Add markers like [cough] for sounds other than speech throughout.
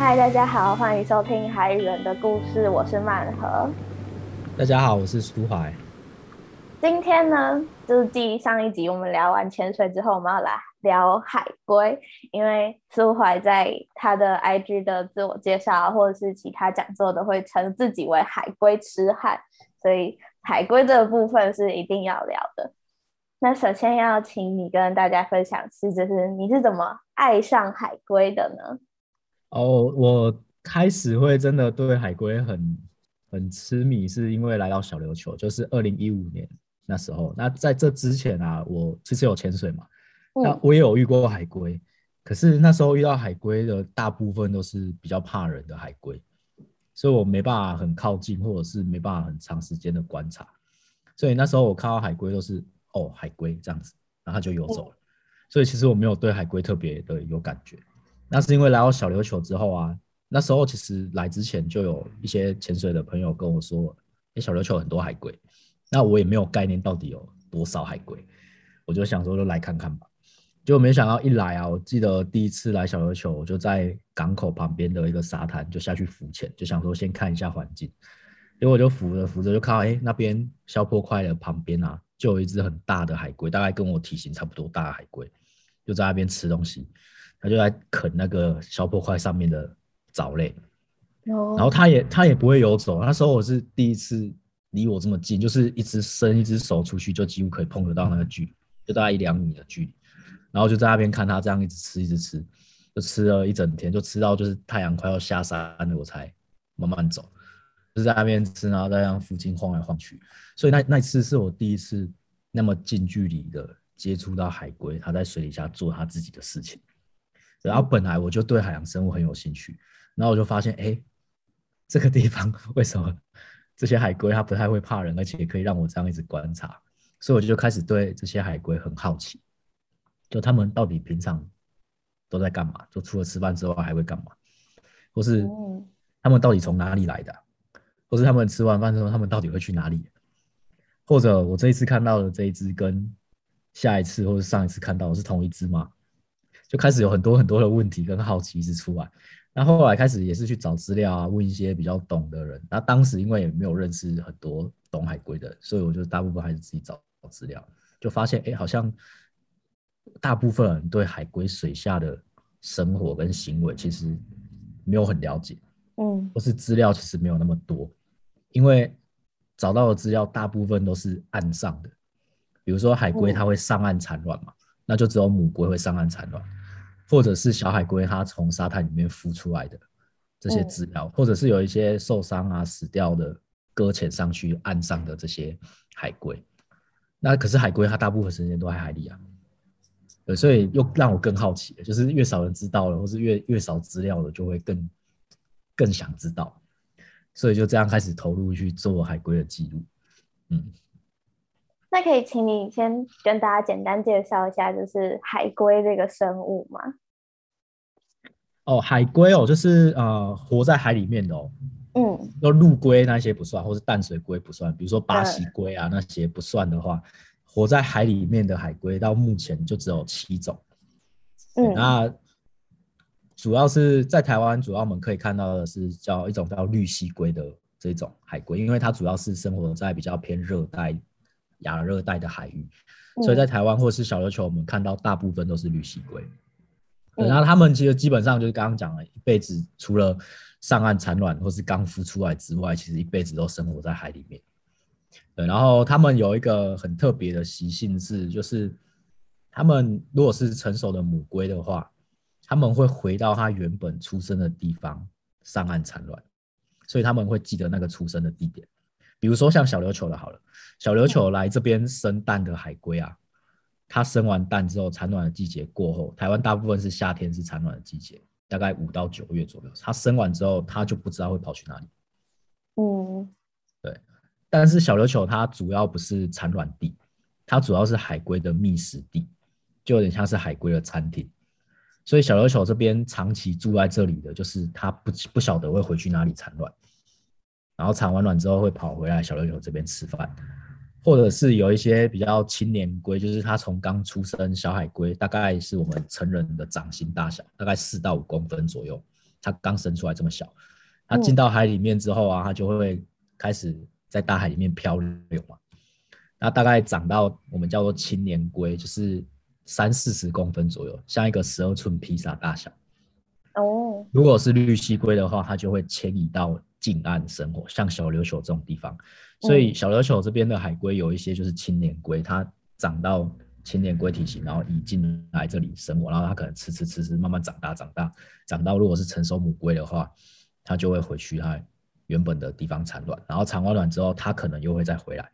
嗨，大家好，欢迎收听《海与人的故事》，我是曼和。大家好，我是苏怀。今天呢，就是继上一集我们聊完潜水之后，我们要来聊海龟。因为苏怀在他的 IG 的自我介绍或者是其他讲座都，会称自己为海龟痴汉，所以海龟这个部分是一定要聊的。那首先要请你跟大家分享是，就是你是怎么爱上海龟的呢？哦，我开始会真的对海龟很很痴迷，是因为来到小琉球，就是二零一五年那时候。那在这之前啊，我其实有潜水嘛，那我也有遇过海龟，可是那时候遇到海龟的大部分都是比较怕人的海龟，所以我没办法很靠近，或者是没办法很长时间的观察。所以那时候我看到海龟都是哦海龟这样子，然后它就游走了。所以其实我没有对海龟特别的有感觉。那是因为来到小琉球之后啊，那时候其实来之前就有一些潜水的朋友跟我说，哎，小琉球很多海龟，那我也没有概念到底有多少海龟，我就想说就来看看吧，结果没想到一来啊，我记得第一次来小琉球，我就在港口旁边的一个沙滩就下去浮潜，就想说先看一下环境，结果我就浮着浮着就看到，哎，那边消波块的旁边啊，就有一只很大的海龟，大概跟我体型差不多大的海龟，就在那边吃东西。他就在啃那个小破块上面的藻类，然后他也他也不会游走。那时候我是第一次离我这么近，就是一只伸一只手出去，就几乎可以碰得到那个距离，就大概一两米的距离。然后就在那边看他这样一直吃一直吃，就吃了一整天，就吃到就是太阳快要下山了，我才慢慢走，就在那边吃，然后在那附近晃来晃去。所以那那次是我第一次那么近距离的接触到海龟，它在水底下做它自己的事情。然后本来我就对海洋生物很有兴趣，然后我就发现，哎，这个地方为什么这些海龟它不太会怕人，而且可以让我这样一直观察，所以我就开始对这些海龟很好奇，就他们到底平常都在干嘛？就除了吃饭之外还会干嘛？或是他们到底从哪里来的？或是他们吃完饭之后他们到底会去哪里？或者我这一次看到的这一只跟下一次或者上一次看到的是同一只吗？就开始有很多很多的问题跟好奇一直出来，那后来开始也是去找资料啊，问一些比较懂的人。那当时因为也没有认识很多懂海龟的，所以我就大部分还是自己找资料，就发现哎，好像大部分人对海龟水下的生活跟行为其实没有很了解，嗯，或是资料其实没有那么多，因为找到的资料大部分都是岸上的，比如说海龟它会上岸产卵嘛，那就只有母龟会上岸产卵。或者是小海龟它从沙滩里面孵出来的这些资料，或者是有一些受伤啊死掉的搁浅上去岸上的这些海龟，那可是海龟它大部分时间都在海里啊，对，所以又让我更好奇，就是越少人知道了，或是越越少资料了，就会更更想知道，所以就这样开始投入去做海龟的记录，嗯。那可以请你先跟大家简单介绍一下，就是海龟这个生物吗？哦，海龟哦，就是呃，活在海里面的哦。嗯。那陆龟那些不算，或是淡水龟不算，比如说巴西龟啊那些不算的话，活在海里面的海龟到目前就只有七种。嗯。那主要是在台湾，主要我们可以看到的是叫一种叫绿蜥龟的这种海龟，因为它主要是生活在比较偏热带。亚热带的海域，所以在台湾或是小琉球，我们看到大部分都是绿蜥龟。然后他们其实基本上就是刚刚讲了，一辈子除了上岸产卵或是刚孵出来之外，其实一辈子都生活在海里面。对，然后他们有一个很特别的习性是，就是他们如果是成熟的母龟的话，他们会回到它原本出生的地方上岸产卵，所以他们会记得那个出生的地点。比如说像小琉球的，好了，小琉球来这边生蛋的海龟啊，它生完蛋之后，产卵的季节过后，台湾大部分是夏天是产卵的季节，大概五到九月左右。它生完之后，它就不知道会跑去哪里。嗯，对。但是小琉球它主要不是产卵地，它主要是海龟的觅食地，就有点像是海龟的餐厅。所以小琉球这边长期住在这里的就是它不不晓得会回去哪里产卵。然后产完卵之后会跑回来小琉球这边吃饭，或者是有一些比较青年龟，就是它从刚出生小海龟，大概是我们成人的掌心大小，大概四到五公分左右，它刚生出来这么小，它进到海里面之后啊，它就会开始在大海里面漂流嘛。那大概长到我们叫做青年龟，就是三四十公分左右，像一个十二寸披萨大小。哦，如果是绿蜥龟的话，它就会迁移到近岸生活，像小琉球这种地方。所以小琉球这边的海龟有一些就是青年龟，它长到青年龟体型，然后移进来这里生活，然后它可能吃吃吃吃，慢慢长大长大，长到如果是成熟母龟的话，它就会回去它原本的地方产卵，然后产完卵之后，它可能又会再回来。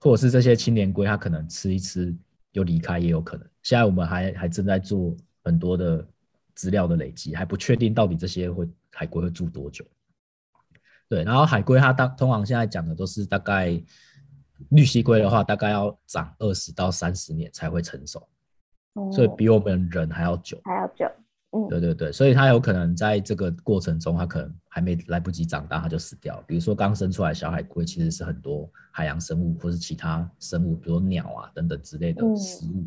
或者是这些青年龟，它可能吃一吃又离开，也有可能。现在我们还还正在做很多的资料的累积，还不确定到底这些会海龟会住多久。对，然后海龟它大通常现在讲的都是大概绿蜥龟的话，大概要长二十到三十年才会成熟，所以比我们人还要久，还要久。对对对，所以它有可能在这个过程中，它可能还没来不及长大，它就死掉。比如说刚生出来小海龟，其实是很多海洋生物或是其他生物，比如鸟啊等等之类的食物。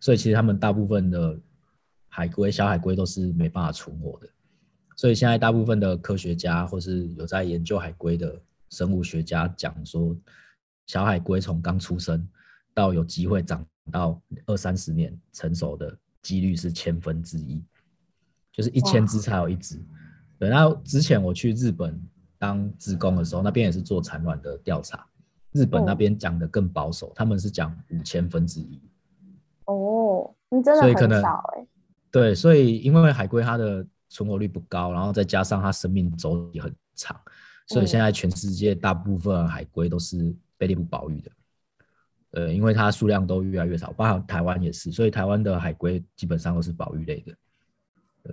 所以其实他们大部分的海龟、小海龟都是没办法存活的。所以现在大部分的科学家或是有在研究海龟的生物学家讲说，小海龟从刚出生到有机会长到二三十年成熟的几率是千分之一。就是一千只才有一只，对。然后之前我去日本当职工的时候，那边也是做产卵的调查，日本那边讲的更保守，他们是讲五千分之一。哦，你真的很少哎。对，所以因为海龟它的存活率不高，然后再加上它生命周期很长，所以现在全世界大部分海龟都是被列入保育的。呃，因为它数量都越来越少，包括台湾也是，所以台湾的海龟基本上都是保育类的。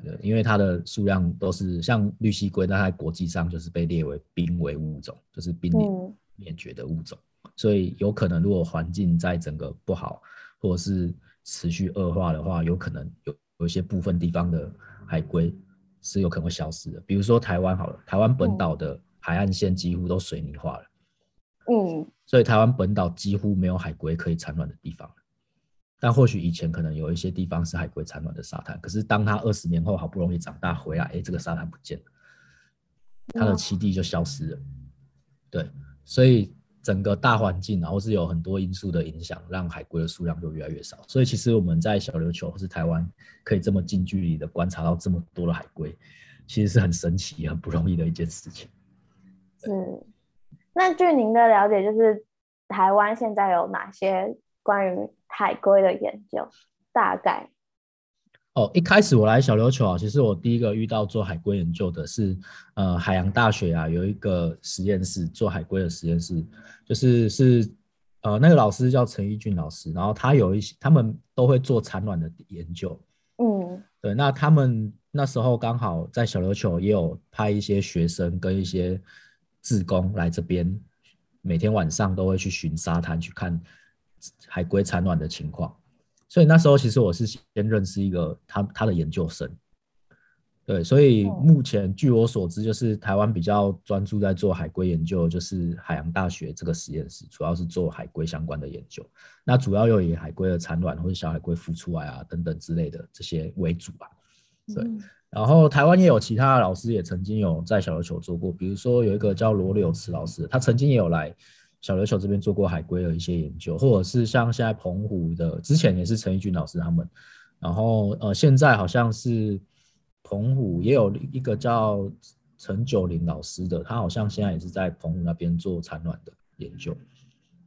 对，因为它的数量都是像绿蜥龟，它在国际上就是被列为濒危物种，就是濒临灭绝的物种。所以有可能，如果环境在整个不好，或者是持续恶化的话，有可能有有一些部分地方的海龟是有可能会消失的。比如说台湾好了，台湾本岛的海岸线几乎都水泥化了，嗯，所以台湾本岛几乎没有海龟可以产卵的地方。但或许以前可能有一些地方是海龟产卵的沙滩，可是当它二十年后好不容易长大回来，哎，这个沙滩不见了，它的栖地就消失了。对，所以整个大环境然后是有很多因素的影响，让海龟的数量就越来越少。所以其实我们在小琉球或是台湾可以这么近距离的观察到这么多的海龟，其实是很神奇、很不容易的一件事情。是，那据您的了解，就是台湾现在有哪些？关于海龟的研究，大概哦，一开始我来小琉球啊，其实我第一个遇到做海龟研究的是，呃，海洋大学啊有一个实验室做海龟的实验室，就是是呃那个老师叫陈义俊老师，然后他有一些他们都会做产卵的研究，嗯，对，那他们那时候刚好在小琉球也有派一些学生跟一些志工来这边，每天晚上都会去巡沙滩去看。海龟产卵的情况，所以那时候其实我是先认识一个他他的研究生，对，所以目前据我所知，就是台湾比较专注在做海龟研究，就是海洋大学这个实验室，主要是做海龟相关的研究。那主要又以海龟的产卵或者小海龟孵出来啊等等之类的这些为主吧。对，然后台湾也有其他的老师也曾经有在小琉球做过，比如说有一个叫罗柳慈老师，他曾经也有来。小琉球这边做过海龟的一些研究，或者是像现在澎湖的，之前也是陈义军老师他们，然后呃现在好像是澎湖也有一个叫陈九龄老师的，他好像现在也是在澎湖那边做产卵的研究。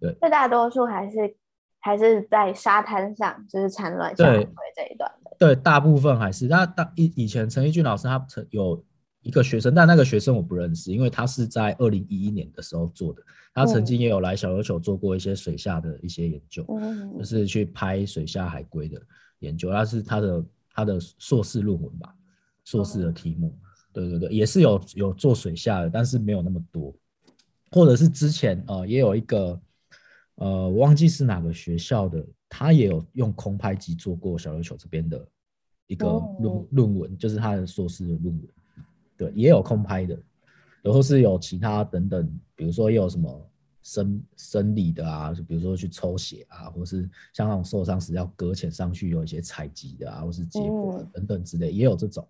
对，最大多数还是还是在沙滩上，就是产卵下海龟这一段的。对，大部分还是那大以以前陈义军老师他曾有。一个学生，但那个学生我不认识，因为他是在二零一一年的时候做的。他曾经也有来小琉球做过一些水下的一些研究，就是去拍水下海龟的研究。那是他的他的硕士论文吧，硕士的题目。对对对，也是有有做水下的，但是没有那么多。或者是之前呃也有一个呃我忘记是哪个学校的，他也有用空拍机做过小琉球这边的一个论论文，就是他的硕士的论文。对，也有空拍的，然后是有其他等等，比如说有什么生生理的啊，就比如说去抽血啊，或是像那种受伤时要搁浅上去，有一些采集的啊，或是结果等等之类，也有这种。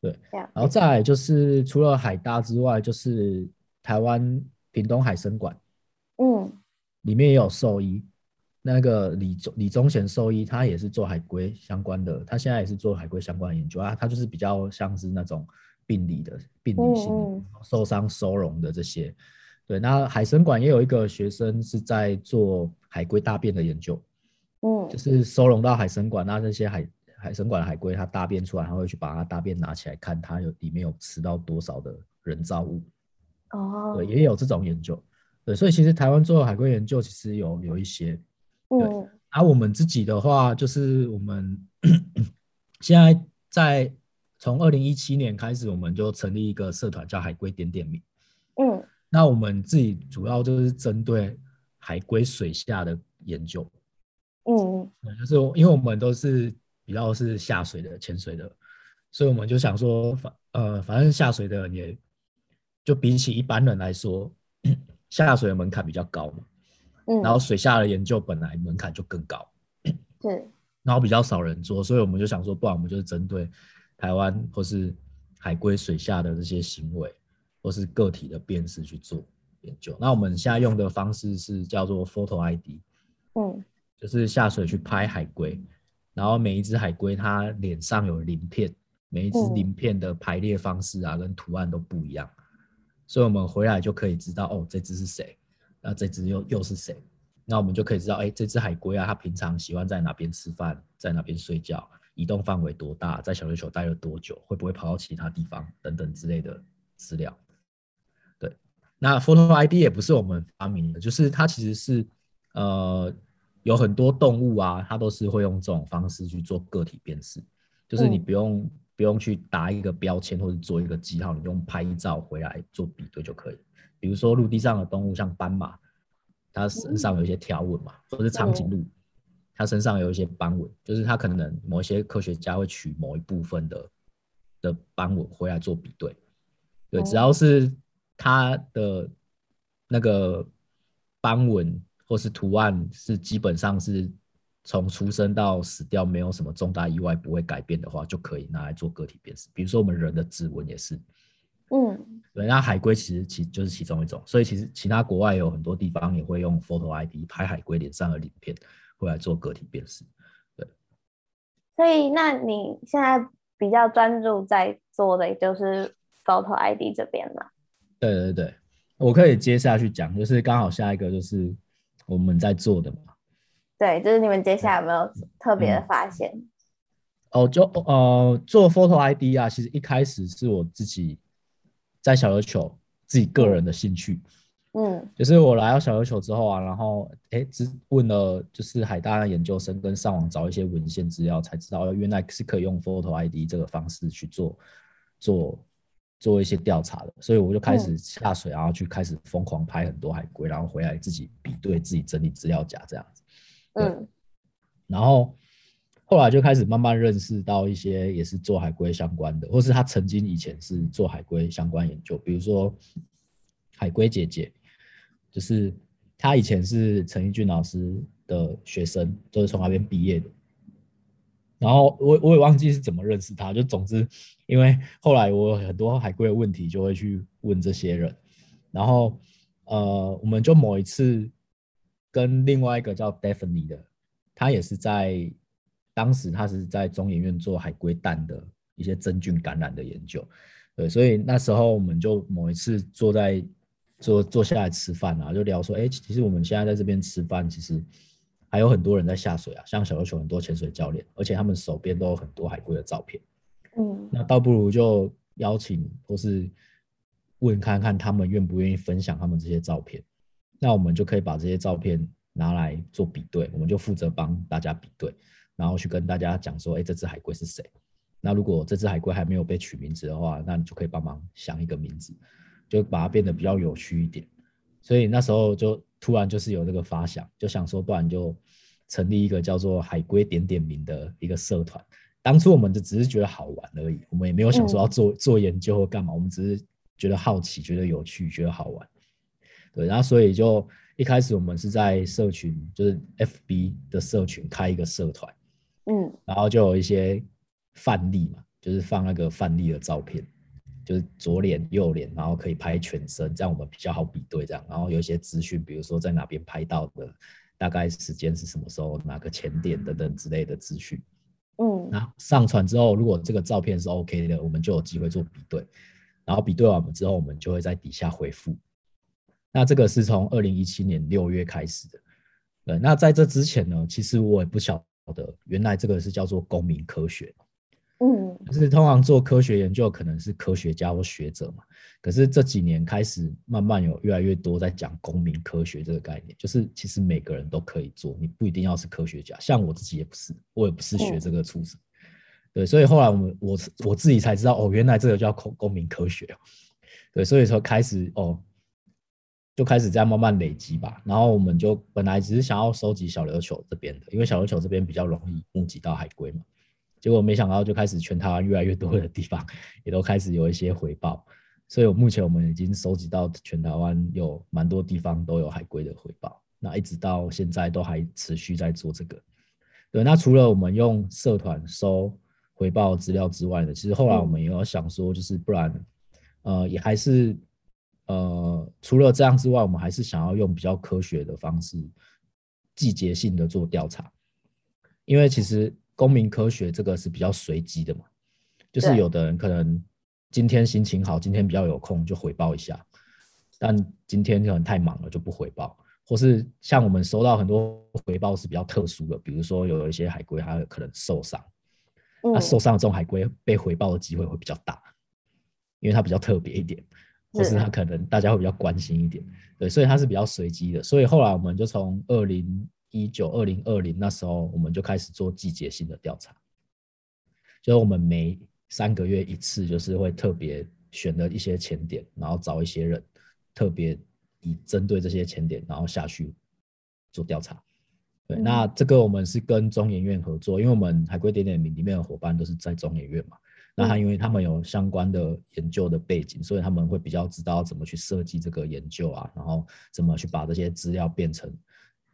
对，然后再来就是除了海大之外，就是台湾屏东海参馆，嗯，里面也有兽医，那个李宗李宗贤兽医，他也是做海龟相关的，他现在也是做海龟相关的研究啊，他就是比较像是那种病理的病理性的受伤收容的这些。对，那海参馆也有一个学生是在做海龟大便的研究，嗯，就是收容到海参馆，那这些海海参馆的海龟，它大便出来，他会去把它大便拿起来看，它有里面有吃到多少的人造物。哦，对，也有这种研究。对，所以其实台湾做海龟研究，其实有有一些。嗯，而我们自己的话，就是我们 [coughs] 现在在从二零一七年开始，我们就成立一个社团，叫海龟点点名。嗯。那我们自己主要就是针对海龟水下的研究，嗯，就是因为我们都是比较是下水的潜水的，所以我们就想说，反呃反正下水的人也就比起一般人来说，下水的门槛比较高嘛，嗯，然后水下的研究本来门槛就更高，对，然后比较少人做，所以我们就想说，不然我们就是针对台湾或是海龟水下的这些行为。或是个体的辨识去做研究，那我们现在用的方式是叫做 Photo ID，嗯，就是下水去拍海龟，然后每一只海龟它脸上有鳞片，每一只鳞片的排列方式啊跟图案都不一样，所以我们回来就可以知道哦这只是谁，那这只又又是谁，那我们就可以知道哎这只海龟啊它平常喜欢在哪边吃饭，在哪边睡觉，移动范围多大，在小月球待了多久，会不会跑到其他地方等等之类的资料。对那 Photo ID 也不是我们发明的，就是它其实是，呃，有很多动物啊，它都是会用这种方式去做个体辨识，就是你不用不用去打一个标签或者做一个记号，你用拍照回来做比对就可以。比如说陆地上的动物，像斑马，它身上有一些条纹嘛，或者是长颈鹿，它身上有一些斑纹，就是它可能某一些科学家会取某一部分的的斑纹回来做比对，对，只要是。它的那个斑纹或是图案是基本上是从出生到死掉没有什么重大意外不会改变的话，就可以拿来做个体辨识。比如说我们人的指纹也是，嗯，对。那海龟其实其就是其中一种，所以其实其他国外有很多地方也会用 Photo ID 拍海龟脸上的鳞片，会来做个体辨识。对。所以那你现在比较专注在做的就是 Photo ID 这边嘛？对对对，我可以接下去讲，就是刚好下一个就是我们在做的嘛。对，就是你们接下来有没有特别的发现？哦，就呃做 Photo ID 啊，其实一开始是我自己在小琉球自己个人的兴趣。嗯，就是我来到小琉球之后啊，然后哎，只问了就是海大的研究生，跟上网找一些文献资料，才知道原来是可以用 Photo ID 这个方式去做做。做一些调查的，所以我就开始下水，然后去开始疯狂拍很多海龟，然后回来自己比对，自己整理资料夹这样子。嗯，然后后来就开始慢慢认识到一些也是做海龟相关的，或是他曾经以前是做海龟相关研究，比如说海龟姐姐，就是他以前是陈奕俊老师的学生，都是从那边毕业的。然后我我也忘记是怎么认识他，就总之，因为后来我有很多海龟的问题，就会去问这些人。然后呃，我们就某一次跟另外一个叫 Daphne 的，他也是在当时他是在中研院做海龟蛋的一些真菌感染的研究。对，所以那时候我们就某一次坐在坐坐下来吃饭啊，就聊说，哎，其实我们现在在这边吃饭，其实。还有很多人在下水啊，像小琉球很多潜水教练，而且他们手边都有很多海龟的照片。嗯，那倒不如就邀请或是问看看他们愿不愿意分享他们这些照片，那我们就可以把这些照片拿来做比对，我们就负责帮大家比对，然后去跟大家讲说，哎，这只海龟是谁？那如果这只海龟还没有被取名字的话，那你就可以帮忙想一个名字，就把它变得比较有趣一点。所以那时候就突然就是有这个发想，就想说，不然就成立一个叫做“海龟点点名”的一个社团。当初我们就只是觉得好玩而已，我们也没有想说要做做研究或干嘛，我们只是觉得好奇、觉得有趣、觉得好玩。对，然后所以就一开始我们是在社群，就是 FB 的社群开一个社团，嗯，然后就有一些范例嘛，就是放那个范例的照片，就是左脸、右脸，然后可以拍全身，这样我们比较好比对。这样，然后有一些资讯，比如说在哪边拍到的，大概时间是什么时候，哪个前点等等之类的资讯。嗯，那上传之后，如果这个照片是 OK 的，我们就有机会做比对。然后比对完们之后，我们就会在底下回复。那这个是从二零一七年六月开始的。对，那在这之前呢，其实我也不晓得，原来这个是叫做公民科学。嗯，就是通常做科学研究可能是科学家或学者嘛，可是这几年开始慢慢有越来越多在讲公民科学这个概念，就是其实每个人都可以做，你不一定要是科学家，像我自己也不是，我也不是学这个出身，对，所以后来我们我我自己才知道哦，原来这个叫公公民科学，对，所以说开始哦，就开始这样慢慢累积吧，然后我们就本来只是想要收集小琉球这边的，因为小琉球这边比较容易募集到海龟嘛。结果没想到，就开始全台湾越来越多的地方也都开始有一些回报，所以我目前我们已经收集到全台湾有蛮多地方都有海龟的回报，那一直到现在都还持续在做这个。对，那除了我们用社团收回报资料之外呢，其实后来我们也有想说，就是不然，呃，也还是呃，除了这样之外，我们还是想要用比较科学的方式，季节性的做调查，因为其实。公民科学这个是比较随机的嘛，就是有的人可能今天心情好，今天比较有空就回报一下，但今天可能太忙了就不回报，或是像我们收到很多回报是比较特殊的，比如说有一些海龟它可能受伤，那受伤的这种海龟被回报的机会会比较大，因为它比较特别一点，或是它可能大家会比较关心一点，对，所以它是比较随机的，所以后来我们就从二零。一九二零二零那时候，我们就开始做季节性的调查，就是我们每三个月一次，就是会特别选的一些前点，然后找一些人，特别以针对这些前点，然后下去做调查。对，那这个我们是跟中研院合作，因为我们海龟点点名里面的伙伴都是在中研院嘛，那他因为他们有相关的研究的背景，所以他们会比较知道怎么去设计这个研究啊，然后怎么去把这些资料变成。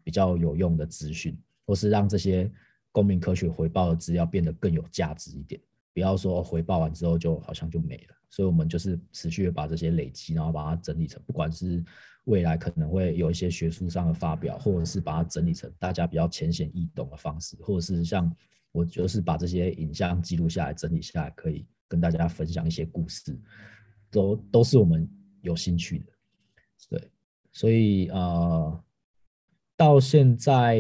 比较有用的资讯，或是让这些公民科学回报的资料变得更有价值一点。不要说回报完之后就好像就没了。所以，我们就是持续的把这些累积，然后把它整理成，不管是未来可能会有一些学术上的发表，或者是把它整理成大家比较浅显易懂的方式，或者是像我就是把这些影像记录下来，整理下来，可以跟大家分享一些故事，都都是我们有兴趣的。对，所以呃。到现在，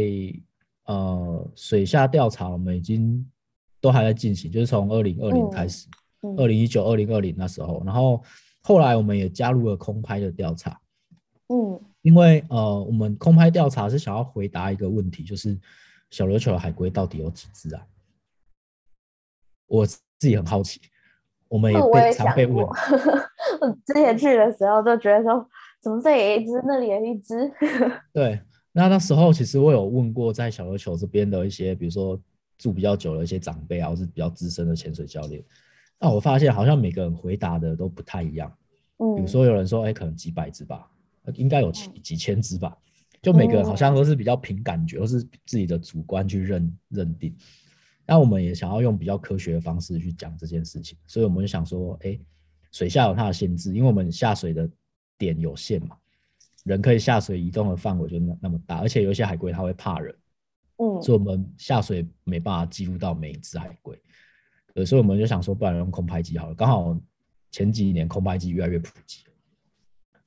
呃，水下调查我们已经都还在进行，就是从二零二零开始，二零一九、二零二零那时候，然后后来我们也加入了空拍的调查，嗯，因为呃，我们空拍调查是想要回答一个问题，就是小琉球的海龟到底有几只啊？我自己很好奇，我们也被常被问，[laughs] 我之前去的时候就觉得说，怎么这里一只，那里有一只，[laughs] 对。那那时候其实我有问过在小琉球这边的一些，比如说住比较久的一些长辈啊，或是比较资深的潜水教练。那我发现好像每个人回答的都不太一样。嗯，比如说有人说，哎，可能几百只吧，应该有几几千只吧。就每个人好像都是比较凭感觉，或是自己的主观去认认定。那我们也想要用比较科学的方式去讲这件事情，所以我们就想说，哎，水下有它的限制，因为我们下水的点有限嘛。人可以下水移动的范围就那那么大，而且有一些海龟它会怕人，嗯，所以我们下水没办法记录到每一只海龟，呃，所以我们就想说，不然用空拍机好了。刚好前几年空拍机越来越普及，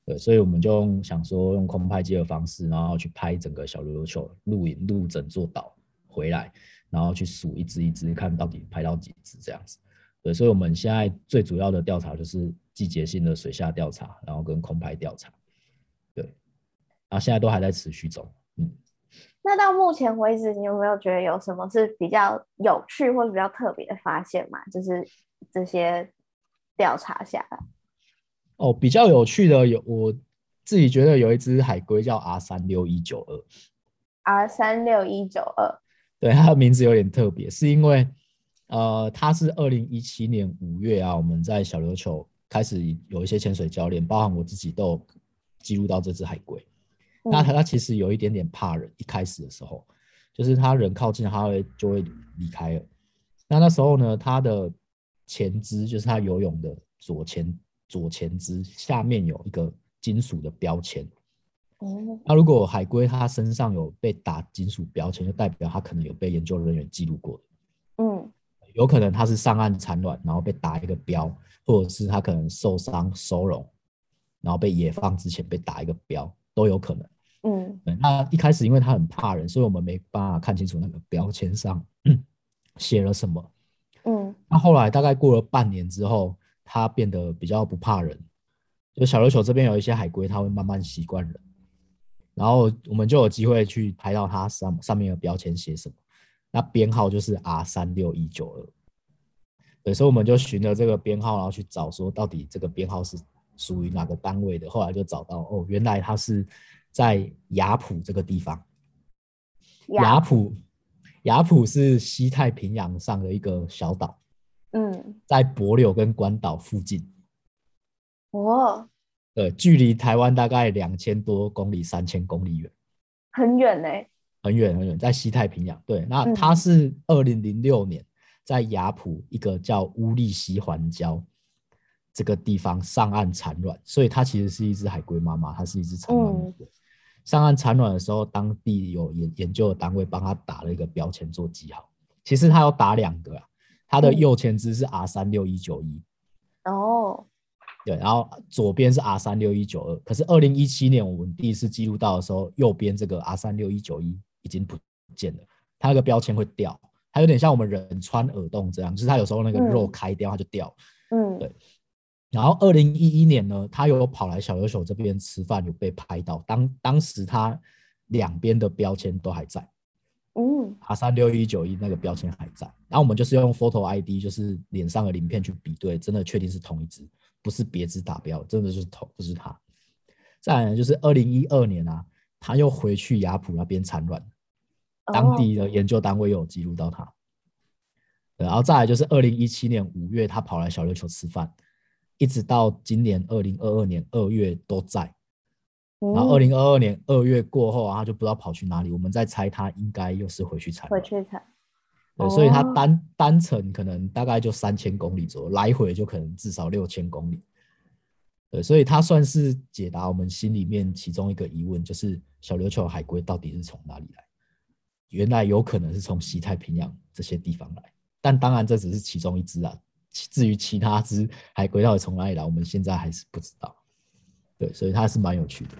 对，所以我们就想说用空拍机的方式，然后去拍整个小琉球，录影录整座岛回来，然后去数一只一只，看到底拍到几只这样子。对，所以我们现在最主要的调查就是季节性的水下调查，然后跟空拍调查。然后现在都还在持续中，嗯。那到目前为止，你有没有觉得有什么是比较有趣或者比较特别的发现嘛？就是这些调查下来。哦，比较有趣的有，我自己觉得有一只海龟叫 R 三六一九二。R 三六一九二。对，它的名字有点特别，是因为呃，它是二零一七年五月啊，我们在小琉球开始有一些潜水教练，包含我自己都有记录到这只海龟。那它它其实有一点点怕人，一开始的时候，就是他人靠近，它会就会离开了。那那时候呢，它的前肢，就是它游泳的左前左前肢下面有一个金属的标签。哦，那如果海龟它身上有被打金属标签，就代表它可能有被研究人员记录过嗯有可能它是上岸产卵，然后被打一个标，或者是它可能受伤收容，然后被野放之前被打一个标，都有可能。嗯对那一开始因为他很怕人，所以我们没办法看清楚那个标签上写了什么。嗯那后来大概过了半年之后，他变得比较不怕人。就小琉球这边有一些海龟，它会慢慢习惯人，然后我们就有机会去拍到它上上面的标签写什么，那编号就是 R 三六一九二。对，所以我们就循着这个编号，然后去找说到底这个编号是属于哪个单位的。后来就找到哦，原来它是在雅浦这个地方。雅浦，雅浦是西太平洋上的一个小岛，嗯，在帛琉跟关岛附近。哦，对，距离台湾大概两千多公里、三千公里远，很远呢。很远很远，在西太平洋。对，那嗯它是二零零六年在雅浦一个叫乌利西环礁这个地方上岸产卵，所以它其实是一只海龟妈妈，它是一只产卵。上岸产卵的时候，当地有研研究的单位帮他打了一个标签做记号。其实他要打两个啊，他的嗯右前肢是 R 三六一九一，哦，对，然后左边是 R 三六一九二，可是二零一七年我们第一次记录到的时候，右边这个 R 三六一九一已经不见了，它那个标签会掉，它有点像我们人穿耳洞这样，就是它有时候那个肉嗯开掉它就掉。嗯对然后二零一一年呢，他有跑来小琉球这边吃饭，有被拍到，当当时他两边的标签都还在嗯，R 三六一九一那个标签还在，然后我们就是用 Photo ID，就是脸上的鳞片去比对，真的确定是同一只，不是别只打标，真的就是同，就是他。再来呢，就是二零一二年啊，他又回去雅浦那边产卵，当地的研究单位又有记录到它。对，然后再来就是二零一七年五月，他跑来小琉球吃饭，一直到今年二零二二年二月都在。然后二零二二年二月过后啊，他就不知道跑去哪里。我们在猜他应该又是回去产卵。回去采对，所以它哦单单程可能大概就三千公里左右，来回就可能至少六千公里。对，所以他算是解答我们心里面其中一个疑问，就是小琉球海龟到底是从哪里来？原来有可能是从西太平洋这些地方来，但当然这只是其中一只啊。其至于其他只海龟到底从哪里来，我们现在还是不知道。对，所以它是蛮有趣的。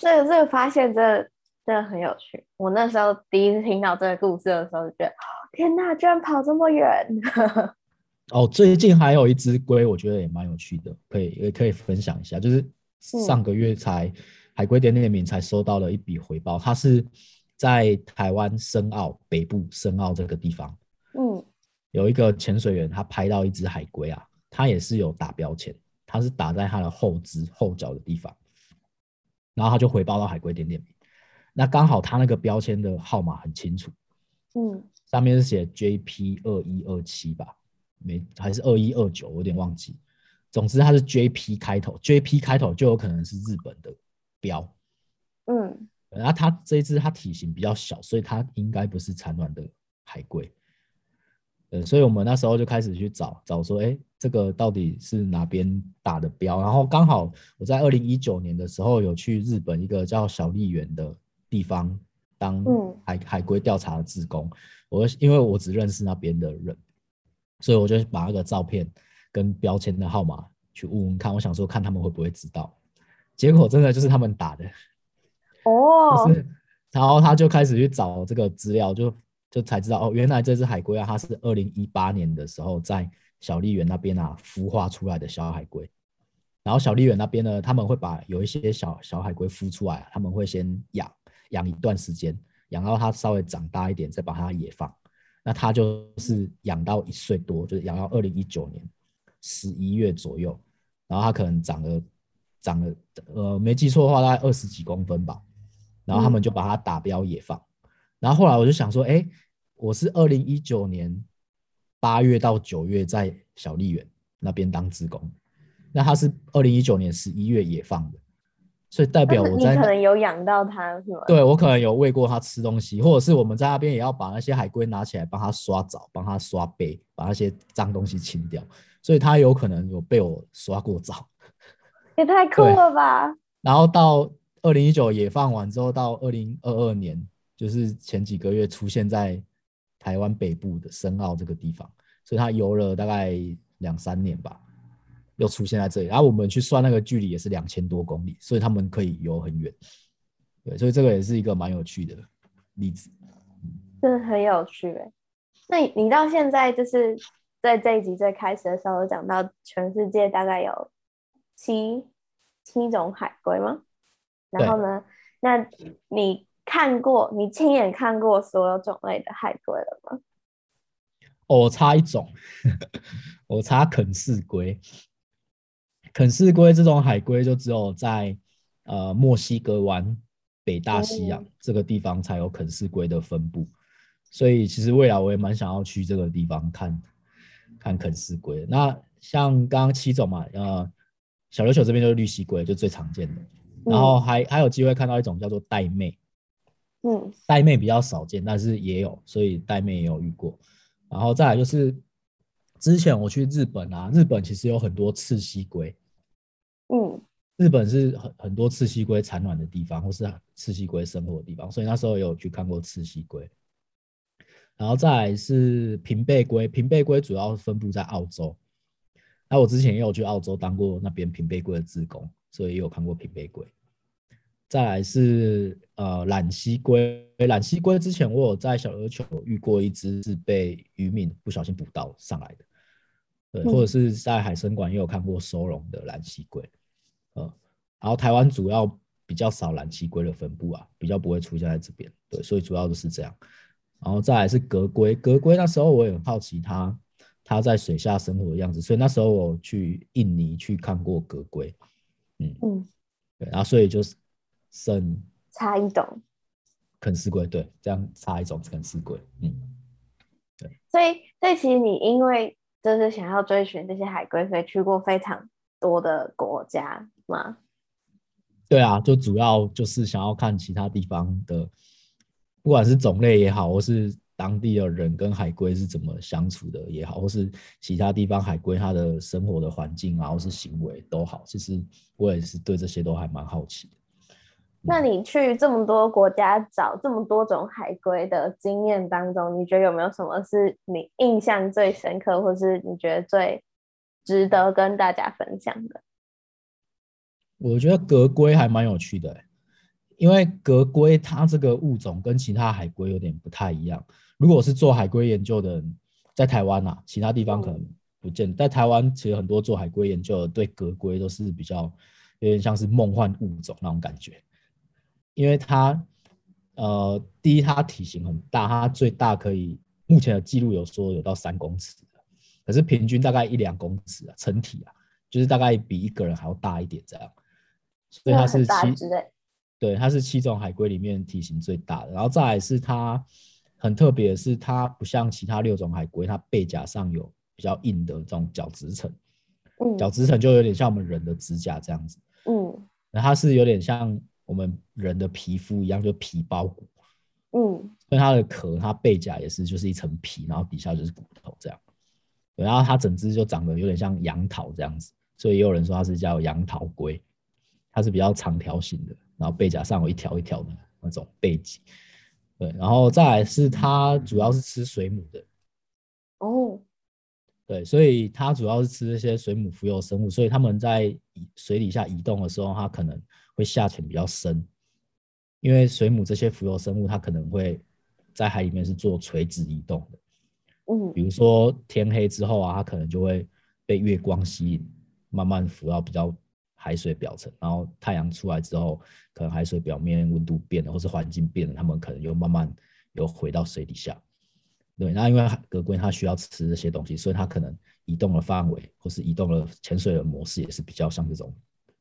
这个这个发现真的真的很有趣。我那时候第一次听到这个故事的时候，就觉得天哪，居然跑这么远！[laughs] 哦，最近还有一只龟，我觉得也蛮有趣的，可以也可以分享一下。就是上个月才、海龟点点名才收到了一笔回报，它是在台湾深澳北部深澳这个地方，嗯有一个潜水员他拍到一只海龟啊，他也是有打标签，他是打在他的后肢后脚的地方，然后他就回报到海龟点点名，那刚好他那个标签的号码很清楚，嗯上面是写 JP 二一二七吧，没还是二一二九，我有点忘记。总之它是 JP 开头，JP 开头就有可能是日本的标。嗯然后它这一只它体型比较小，所以它应该不是产卵的海龟。呃，所以我们那时候就开始去找找说，哎，这个到底是哪边打的标？然后刚好我在二零一九年的时候有去日本一个叫小笠原的地方当嗯海、海龟调查的志工。我因为我只认识那边的人，所以我就把那个照片跟标签的号码去问问看，我想说看他们会不会知道。结果真的就是他们打的，哦就是，然后他就开始去找这个资料，就就才知道哦，原来这只海龟啊，它是二零一八年的时候在小笠原那边啊孵化出来的小海龟。然后小笠原那边呢，他们会把有一些小小海龟孵出来啊，他们会先养养一段时间，养到它稍微长大一点，再把它野放。那它就是养到一岁多，就是养到二零一九年十一月左右，然后它可能长了长了，呃，没记错的话，大概二十几公分吧。然后他们就把它打标野放。然后后来我就想说，哎，我是二零一九年八月到九月在小丽园那边当职工，那他是二零一九年十一月也放的，所以代表我在你可能有养到它是吗？对我可能有喂过它吃东西，或者是我们在那边也要把那些海龟拿起来帮它刷澡、帮它刷背，把那些脏东西清掉，所以它有可能有被我刷过澡。[laughs] 也太酷了吧！然后到二零一九也放完之后，到二零二二年，就是前几个月出现在台湾北部的深澳这个地方，所以它游了大概两三年吧。又出现在这里，然后我们去算那个距离也是两千多公里，所以他们可以游很远。对，所以这个也是一个蛮有趣的例子。真的很有趣哎。那你到现在就是在这一集最开始的时候讲到全世界大概有七七种海龟吗？然后呢？那你看过，你亲眼看过所有种类的海龟了吗？我差一种，[laughs] 我差肯氏龟。肯氏龟这种海龟就只有在呃墨西哥湾、北大西洋这个地方才有肯氏龟的分布，所以其实未来我也蛮想要去这个地方看看肯氏龟。那像刚刚七种嘛，呃，小琉球这边就是绿蜥龟，就最常见的，然后还还有机会看到一种叫做玳瑁，嗯，玳妹比较少见，但是也有，所以玳妹也有遇过。然后再来就是之前我去日本啊，日本其实有很多赤蜥龟。嗯，日本是很很多赤蜥龟产卵的地方，或是赤蜥龟生活的地方，所以那时候有去看过赤蜥龟。然后再来是平背龟，平背龟主要分布在澳洲。那我之前也有去澳洲当过那边平背龟的职工，所以也有看过平背龟。再来是呃懒蜥龟，懒蜥龟之前我有在小琉球遇过一只是被渔民不小心捕到上来的。对，或者是在海参馆也有看过收容的蓝蜥龟，呃，然后台湾主要比较少蓝蜥龟的分布啊，比较不会出现在这边，对，所以主要就是这样。然后再来是格龟，格龟那时候我也很好奇它它在水下生活的样子，所以那时候我去印尼去看过格龟，嗯嗯，对，然后所以就是剩差一种啃食龟，对，这样差一种啃食龟，嗯，对，所以所以其实你因为。就是想要追寻这些海龟，所以去过非常多的国家吗？对啊，就主要就是想要看其他地方的，不管是种类也好，或是当地的人跟海龟是怎么相处的也好，或是其他地方海龟它的生活的环境啊，或是行为都好，其实我也是对这些都还蛮好奇的。那你去这么多国家找这么多种海龟的经验当中，你觉得有没有什么是你印象最深刻，或是你觉得最值得跟大家分享的？我觉得格龟还蛮有趣的，因为格龟它这个物种跟其他海龟有点不太一样。如果是做海龟研究的人，在台湾啊，其他地方可能不见。在台湾，其实很多做海龟研究的对格龟都是比较有点像是梦幻物种那种感觉。因为它，呃，第一，它体型很大，它最大可以目前的记录有说有到三公尺可是平均大概一两公尺啊，成体啊，就是大概比一个人还要大一点这样，所以它是七，对，它是七种海龟里面体型最大的。然后再来是它很特别的是，它不像其他六种海龟，它背甲上有比较硬的这种角质层，嗯，角质层就有点像我们人的指甲这样子，嗯，那它是有点像。我们人的皮肤一样，就皮包骨，嗯，跟它的壳，它背甲也是，就是一层皮，然后底下就是骨头这样。然后它整只就长得有点像杨桃这样子，所以也有人说它是叫杨桃龟。它是比较长条形的，然后背甲上有一条一条的那种背脊。对，然后再来是它主要是吃水母的。哦，对，所以它主要是吃这些水母浮游生物，所以它们在水底下移动的时候，它可能。会下潜比较深，因为水母这些浮游生物，它可能会在海里面是做垂直移动的。嗯，比如说天黑之后啊，它可能就会被月光吸引，慢慢浮到比较海水表层。然后太阳出来之后，可能海水表面温度变了，或是环境变了，它们可能又慢慢又回到水底下。对，那因为格龟它需要吃这些东西，所以它可能移动的范围或是移动的潜水的模式也是比较像这种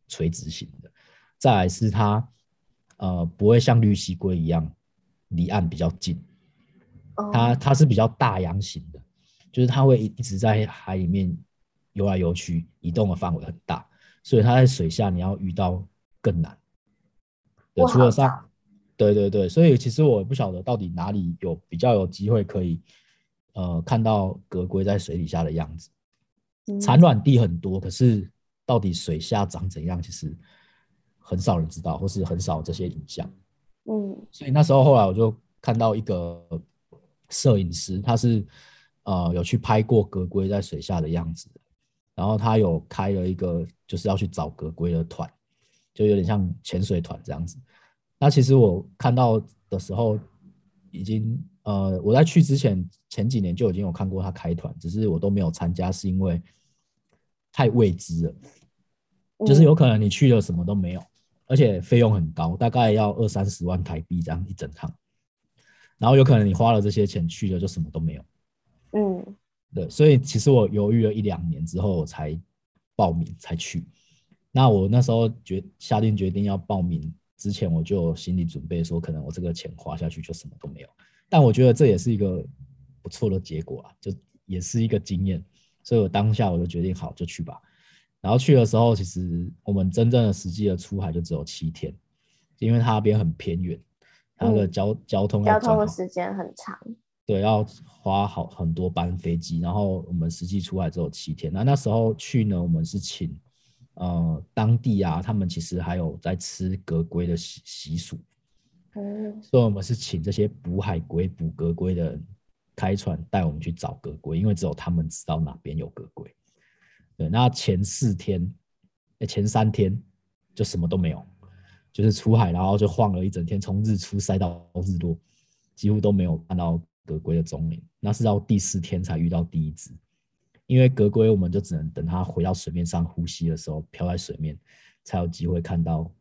垂直型的。再来是它，呃，不会像绿蜥龟一样离岸比较近，它它是比较大洋型的，就是它会一直在海里面游来游去，移动的范围很大，所以它在水下你要遇到更难，对，除了上找，对对对，所以其实我也不晓得到底哪里有比较有机会可以呃看到格龟在水底下的样子。嗯。产卵地很多，可是到底水下长怎样，其实很少人知道，或是很少这些影像。嗯所以那时候后来我就看到一个摄影师，他是呃有去拍过格龟在水下的样子，然后他有开了一个就是要去找格龟的团，就有点像潜水团这样子。那其实我看到的时候，已经呃我在去之前前几年就已经有看过他开团，只是我都没有参加，是因为太未知了。就是有可能你去了什么都没有，而且费用很高，大概要二三十万台币这样一整趟。然后有可能你花了这些钱去了就什么都没有。嗯对，所以其实我犹豫了一两年之后我才报名才去。那我那时候决下定决定要报名之前，我就有心理准备说，可能我这个钱花下去就什么都没有。但我觉得这也是一个不错的结果啊，就也是一个经验。所以我当下我就决定好就去吧。然后去的时候，其实我们真正的实际的出海就只有七天，因为它那边很偏远，它的嗯交、交通要交通的时间很长。对，要花好很多班飞机，然后我们实际出海只有七天。那那时候去呢，我们是请呃当地啊，他们其实还有在吃格龟的习习俗，嗯所以我们是请这些捕海龟、捕格龟的人开船带我们去找格龟，因为只有他们知道哪边有格龟。对，那前四天，诶前三天就什么都没有，就是出海，然后就晃了一整天，从日出晒到日落，几乎都没有看到格龟的踪影。那是到第四天才遇到第一只，因为格龟我们就只能等它回到水面上呼吸的时候，漂在水面，才有机会看到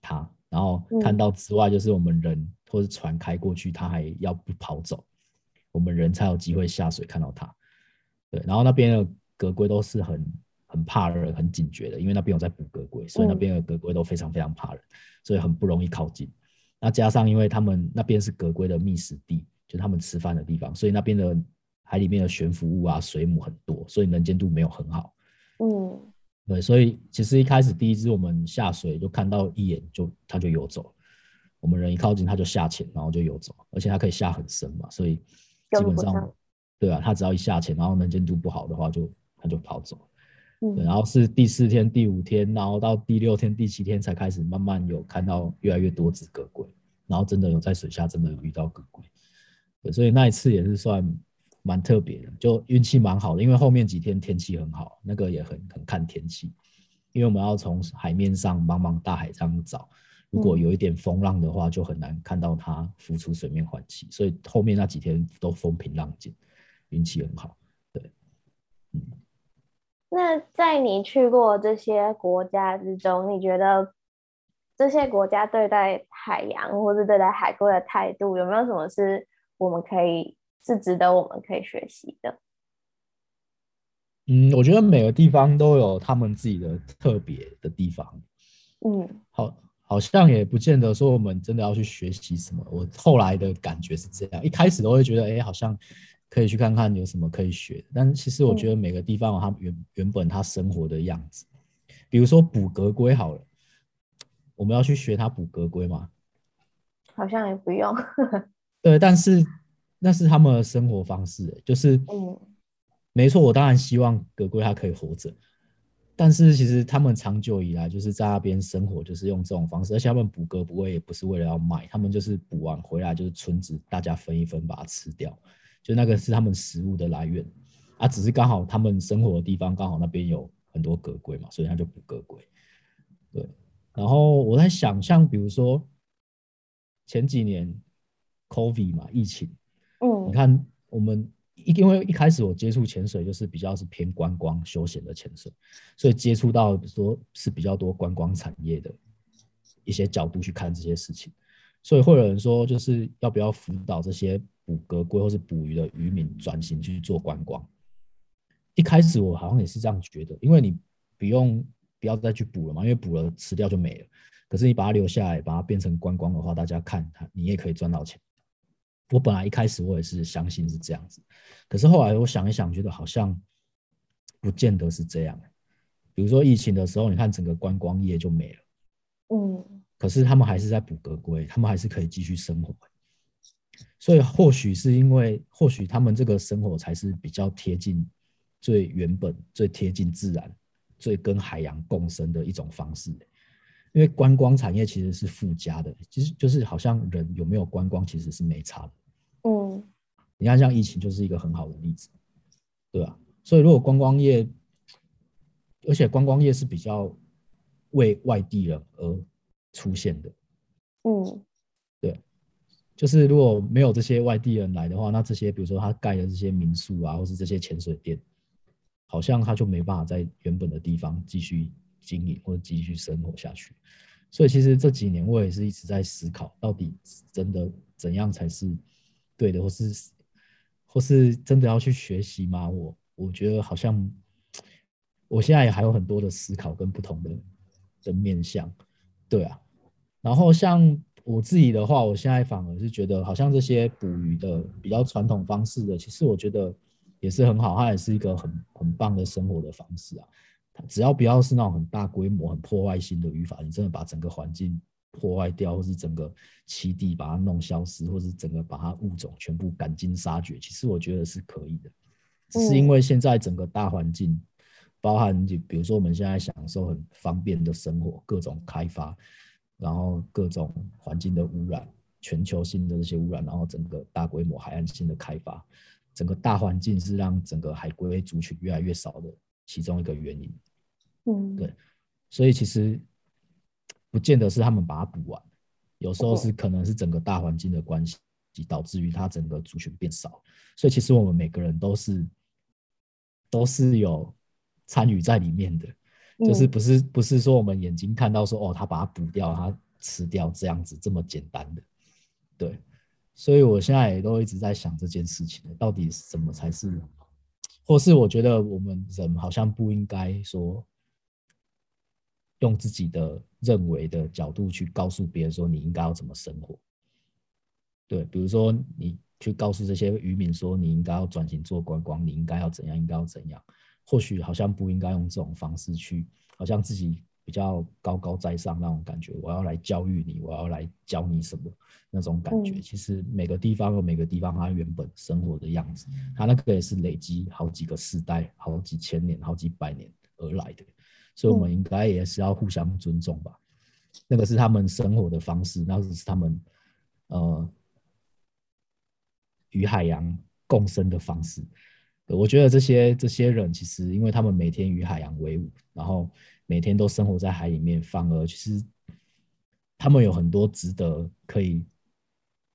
它。然后看嗯到之外，就是我们人或是船开过去，它还要不跑走，我们人才有机会下水看到它。对，然后那边的格龟都是很很怕人、很警觉的，因为那边有在捕蛤龟，所以那嗯边的蛤龟都非常非常怕人，所以很不容易靠近。那加上因为他们那边是蛤龟的觅食地，就是他们吃饭的地方，所以那边的海里面的悬浮物啊、水母很多，所以能见度没有很好。嗯对，所以其实一开始第一只我们下水就看到一眼就它就游走，我们人一靠近它就下潜，然后就游走，而且它可以下很深嘛，所以基本上对啊，它只要一下潜，然后能见度不好的话就它就跑走。对，嗯。然后是第四天、第五天，然后到第六天、第七天才开始慢慢有看到越来越多只蛤龟，然后真的有在水下真的有遇到蛤龟，对，所以那一次也是算蛮特别的，就运气蛮好的，因为后面几天天气很好，那个也很很看天气，因为我们要从海面上茫茫大海这样找，如果嗯。有一点风浪的话，就很难看到它浮出水面换气，所以后面那几天都风平浪静，运气很好。那在你去过这些国家之中，你觉得这些国家对待海洋或者对待海龟的态度，有没有什么是我们可以是值得我们可以学习的？嗯，我觉得每个地方都有他们自己的特别的地方，嗯好，好像也不见得说我们真的要去学习什么。我后来的感觉是这样，一开始都会觉得，哎、好像可以去看看有什么可以学的。但是其实我觉得每个地方有它原原本它生活的样子，比如说捕格龟好了，我们要去学它捕格龟嘛？好像也不用。[laughs] 对，但是那是他们的生活方式、就是嗯没错，我当然希望格龟它可以活着，但是其实他们长久以来就是在那边生活，就是用这种方式，而且他们捕格不会也不是为了要卖，他们就是捕完回来就是村子大家分一分把它吃掉，就那个是他们食物的来源啊，只是刚好他们生活的地方刚好那边有很多蛤龟嘛，所以他就不蛤龟。对，然后我在想，像比如说前几年 COVID 嘛，疫情。嗯你看，我们一因为一开始我接触潜水就是比较是偏观光休闲的潜水，所以接触到说是比较多观光产业的一些角度去看这些事情，所以会有人说，就是要不要辅导这些捕蛤龟或是捕鱼的渔民转型去做观光？一开始我好像也是这样觉得，因为你不用不要再去捕了嘛，因为捕了吃掉就没了。可是你把它留下来，把它变成观光的话，大家看它，你也可以赚到钱。我本来一开始我也是相信是这样子，可是后来我想一想，觉得好像不见得是这样。比如说疫情的时候，你看整个观光业就没了，嗯可是他们还是在捕格龟，他们还是可以继续生活。所以或许是因为，或许他们这个生活才是比较贴近最原本、最贴近自然、最跟海洋共生的一种方式。因为观光产业其实是附加的，其实就是好像人有没有观光其实是没差的。嗯，你看像疫情就是一个很好的例子，对吧？所以如果观光业，而且观光业是比较为外地人而出现的，嗯，对，就是如果没有这些外地人来的话，那这些比如说他盖的这些民宿啊，或是这些潜水店，好像他就没办法在原本的地方继续。经营或者继续生活下去，所以其实这几年我也是一直在思考，到底真的怎样才是对的，或是或是真的要去学习吗？我我觉得好像我现在也还有很多的思考跟不同的的面向，对啊。然后像我自己的话，我现在反而是觉得，好像这些捕鱼的比较传统方式的，其实我觉得也是很好，它也是一个很很棒的生活的方式啊。只要不要是那种很大规模、很破坏性的语法，你真的把整个环境破坏掉，或是整个栖地把它弄消失，或是整个把它物种全部赶尽杀绝，其实我觉得是可以的。只是因为现在整个大环境，包含就比如说我们现在享受很方便的生活，各种开发，然后各种环境的污染，全球性的这些污染，然后整个大规模海岸性的开发，整个大环境是让整个海龟族群越来越少的。其中一个原因，嗯，对，所以其实不见得是他们把它补完，有时候是可能是整个大环境的关系，导致于它整个族群变少。所以其实我们每个人都是都是有参与在里面的，就是不是不是说我们眼睛看到说哦，他把它补掉，他吃掉这样子这么简单的，对。所以我现在也都一直在想这件事情，到底什么才是？或是我觉得我们人好像不应该说用自己的认为的角度去告诉别人说你应该要怎么生活。对，比如说你去告诉这些渔民说你应该要转型做观光，你应该要怎样，应该要怎样。或许好像不应该用这种方式去，好像自己。比较高高在上那种感觉，我要来教育你，我要来教你什么那种感觉。其实每个地方有每个地方它原本生活的样子，它那个也是累积好几个世代、好几千年、好几百年而来的，所以我们应该也是要互相尊重吧。那个是他们生活的方式，那个是他们呃与海洋共生的方式。我觉得这些这些人其实，因为他们每天与海洋为伍，然后。每天都生活在海里面，反而其实他们有很多值得可以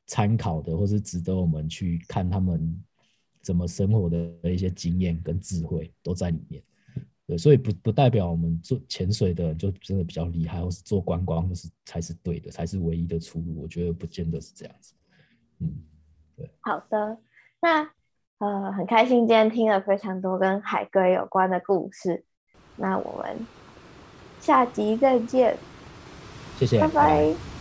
参考的，或是值得我们去看他们怎么生活的一些经验跟智慧都在里面。对，所以不不代表我们做潜水的就真的比较厉害，或是做观光就是才是对的，才是唯一的出路。我觉得不见得是这样子。嗯，对。好的，那呃很开心今天听了非常多跟海龟有关的故事。那我们。下集再见，谢谢，拜拜。